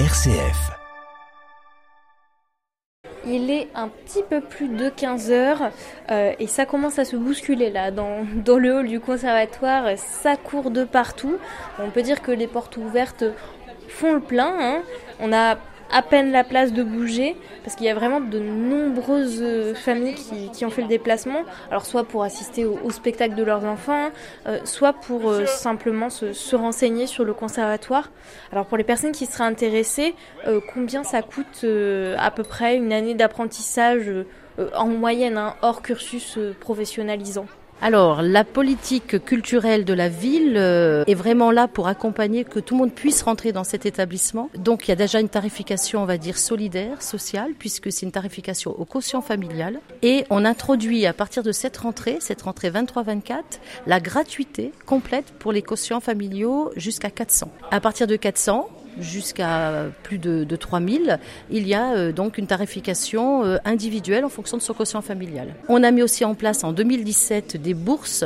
RCF. Il est un petit peu plus de 15 heures euh, et ça commence à se bousculer là dans, le hall du conservatoire. Ça court de partout. On peut dire que les portes ouvertes font le plein. Hein. On a à peine la place de bouger, parce qu'il y a vraiment de nombreuses euh, familles qui, ont fait le déplacement, alors soit pour assister au, spectacle de leurs enfants, euh, soit pour euh, simplement se, renseigner sur le conservatoire. Alors pour les personnes qui seraient intéressées, combien ça coûte à peu près une année d'apprentissage en moyenne, hein, hors cursus professionnalisant? Alors, la politique culturelle de la ville euh, est vraiment là pour accompagner que tout le monde puisse rentrer dans cet établissement. Donc, il y a déjà une tarification, on va dire, solidaire, sociale, puisque c'est une tarification au quotient familial. Et on introduit à partir de cette rentrée, cette rentrée 23-24, la gratuité complète pour les quotients familiaux jusqu'à 400. À partir de 400, jusqu'à plus de, de 3000, il y a euh, donc une tarification euh, individuelle en fonction de son quotient familial. On a mis aussi en place en 2017 des bourses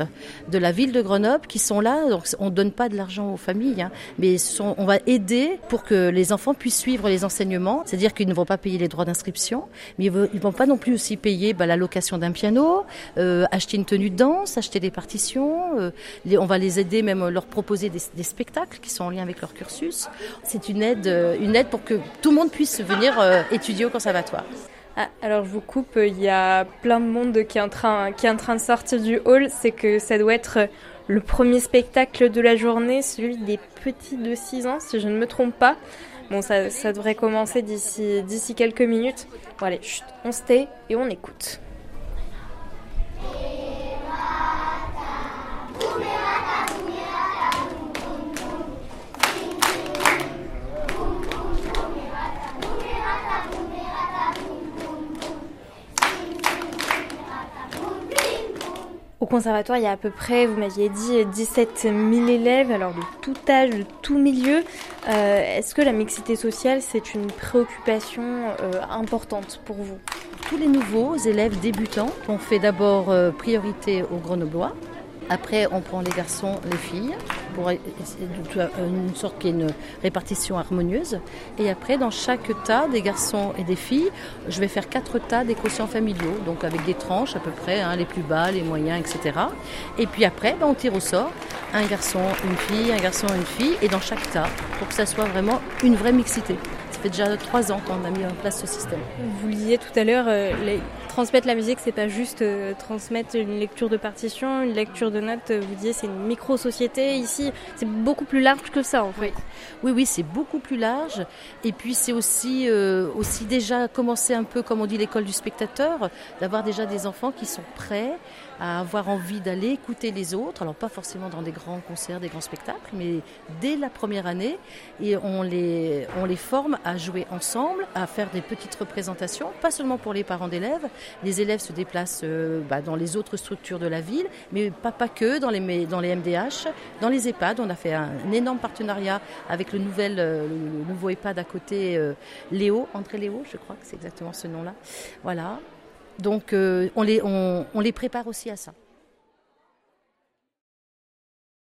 de la ville de Grenoble qui sont là. Donc on ne donne pas de l'argent aux familles, hein, mais on va aider pour que les enfants puissent suivre les enseignements. C'est-à-dire qu'ils ne vont pas payer les droits d'inscription, mais ils ne vont pas non plus aussi payer bah, la location d'un piano, euh, acheter une tenue de danse, acheter des partitions. on va les aider, même leur proposer des, spectacles qui sont en lien avec leur cursus une aide, euh, une aide pour que tout le monde puisse venir euh, étudier au conservatoire. Ah, alors je vous coupe, il y a plein de monde qui est en train, qui est en train de sortir du hall. C'est que ça doit être le premier spectacle de la journée, celui des petits de 6 ans, si je ne me trompe pas. Bon, ça, ça devrait commencer d'ici, d'ici quelques minutes. Bon allez, chut, on se tait et on écoute. Conservatoire, il y a à peu près, vous m'aviez dit, 17 000 élèves, alors de tout âge, de tout milieu. Euh, est-ce que la mixité sociale, c'est une préoccupation euh, importante pour vous? Tous les nouveaux élèves débutants, on fait d'abord euh, priorité aux Grenoblois. Après, on prend les garçons, les filles, pour une sorte qui est une répartition harmonieuse. Et après, dans chaque tas des garçons et des filles, je vais faire quatre tas des familiaux, donc avec des tranches à peu près, hein, les plus bas, les moyens, etc. Et puis après, ben, on tire au sort un garçon, une fille, un garçon, une fille, et dans chaque tas, pour que ça soit vraiment une vraie mixité. Ça fait déjà trois ans qu'on a mis en place ce système. Vous le disiez tout à l'heure, euh, les transmettre la musique, c'est pas juste euh, transmettre une lecture de partition, une lecture de notes. Euh, vous disiez, c'est une micro-société. Ici, c'est beaucoup plus large que ça, en fait. Oui, oui, c'est beaucoup plus large. Et puis, c'est aussi, euh, aussi déjà commencer un peu, comme on dit, l'école du spectateur, d'avoir déjà des enfants qui sont prêts à avoir envie d'aller écouter les autres. Alors, pas forcément dans des grands concerts, des grands spectacles, mais dès la première année. Et on les, on les forme à jouer ensemble, à faire des petites représentations, pas seulement pour les parents d'élèves, les élèves se déplacent euh, bah, dans les autres structures de la ville, mais pas, que, dans les, dans les MDH, dans les EHPAD. On a fait un, énorme partenariat avec le, nouvel, euh, nouveau EHPAD à côté, euh, Léo, André Léo, je crois que c'est exactement ce nom-là. Voilà. Donc on, les, on les prépare aussi à ça.